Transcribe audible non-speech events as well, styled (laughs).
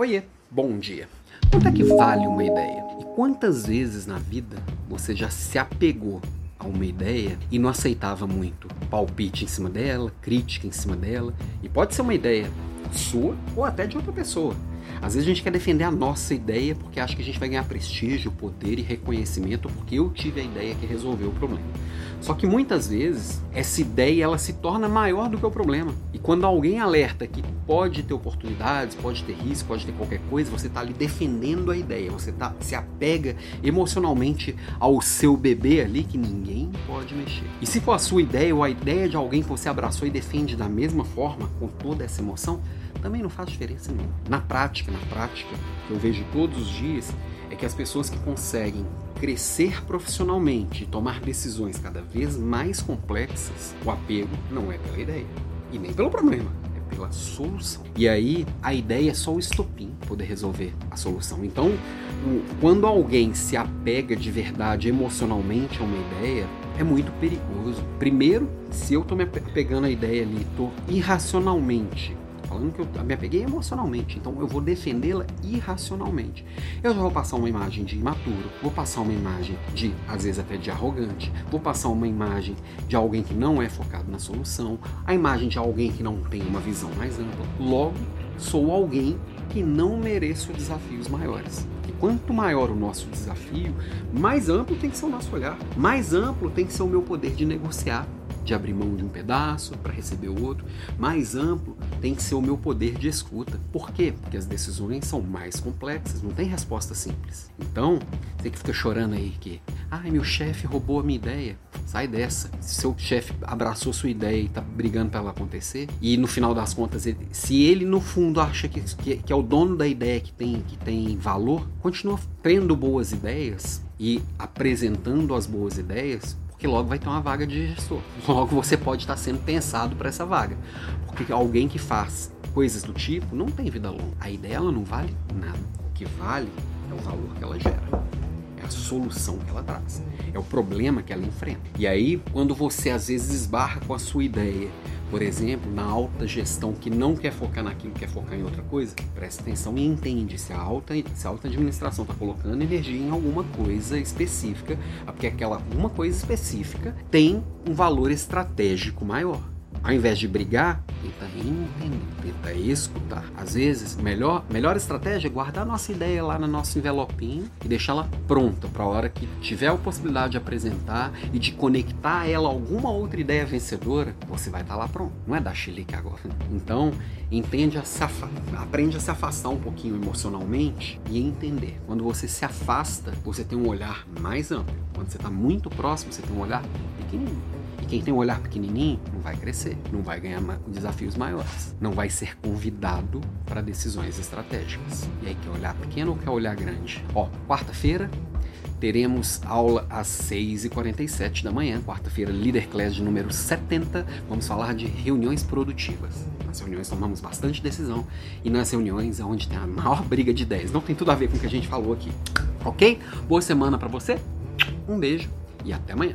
Oiê, bom dia. Quanto é que vale uma ideia? E quantas vezes na vida você já se apegou a uma ideia e não aceitava muito palpite em cima dela, crítica em cima dela? E pode ser uma ideia sua ou até de outra pessoa. Às vezes a gente quer defender a nossa ideia porque acha que a gente vai ganhar prestígio, poder e reconhecimento porque eu tive a ideia que resolveu o problema. Só que muitas vezes essa ideia ela se torna maior do que o problema. E quando alguém alerta que pode ter oportunidades, pode ter risco, pode ter qualquer coisa, você está ali defendendo a ideia, você tá, se apega emocionalmente ao seu bebê ali que ninguém pode mexer. E se for a sua ideia ou a ideia de alguém que você abraçou e defende da mesma forma, com toda essa emoção, também não faz diferença nenhuma. Na prática, na prática, que eu vejo todos os dias, é que as pessoas que conseguem crescer profissionalmente e tomar decisões cada vez mais complexas, o apego não é pela ideia e nem pelo problema, é pela solução. E aí a ideia é só o estopim poder resolver a solução. Então, quando alguém se apega de verdade emocionalmente a uma ideia, é muito perigoso. Primeiro, se eu estou me apegando à ideia ali, estou irracionalmente falando que eu me apeguei emocionalmente, então eu vou defendê-la irracionalmente. Eu já vou passar uma imagem de imaturo, vou passar uma imagem de, às vezes até de arrogante, vou passar uma imagem de alguém que não é focado na solução, a imagem de alguém que não tem uma visão mais ampla. Logo, sou alguém que não mereço desafios maiores. E quanto maior o nosso desafio, mais amplo tem que ser o nosso olhar, mais amplo tem que ser o meu poder de negociar de abrir mão de um pedaço para receber o outro. Mais amplo tem que ser o meu poder de escuta. Por quê? Porque as decisões são mais complexas, não tem resposta simples. Então, você que fica chorando aí que, ai, meu chefe roubou a minha ideia. Sai dessa. Se seu chefe abraçou sua ideia e tá brigando para ela acontecer, e no final das contas, ele, se ele no fundo acha que, que, que é o dono da ideia que tem, que tem valor, continua tendo boas ideias e apresentando as boas ideias, que logo vai ter uma vaga de gestor. (laughs) Logo você pode estar sendo pensado para essa vaga. Porque alguém que faz coisas do tipo não tem vida longa. A ideia ela não vale nada. O que vale é o valor que ela gera. Solução que ela traz. É o problema que ela enfrenta. E aí, quando você às vezes esbarra com a sua ideia por exemplo, na alta gestão que não quer focar naquilo, quer focar em outra coisa, presta atenção e entende se a alta, se a alta administração está colocando energia em alguma coisa específica, porque aquela uma coisa específica tem um valor estratégico maior. Ao invés de brigar, tenta entender, tenta escutar. Às vezes, melhor, melhor estratégia é guardar nossa ideia lá no nosso envelopinho e deixá-la pronta para a hora que tiver a possibilidade de apresentar e de conectar ela a alguma outra ideia vencedora, você vai estar tá lá pronto. Não é dar chilique agora. Então, entende a se aprende a se afastar um pouquinho emocionalmente e entender. Quando você se afasta, você tem um olhar mais amplo. Quando você está muito próximo, você tem um olhar pequenininho. Quem tem um olhar pequenininho não vai crescer, não vai ganhar desafios maiores, não vai ser convidado para decisões estratégicas. E aí, quer olhar pequeno ou quer olhar grande? Ó, quarta-feira teremos aula às 6h47 da manhã, quarta-feira, Leader Class de número 70. Vamos falar de reuniões produtivas. Nas reuniões tomamos bastante decisão e nas reuniões é onde tem a maior briga de ideias. Não tem tudo a ver com o que a gente falou aqui. Ok? Boa semana para você, um beijo e até amanhã.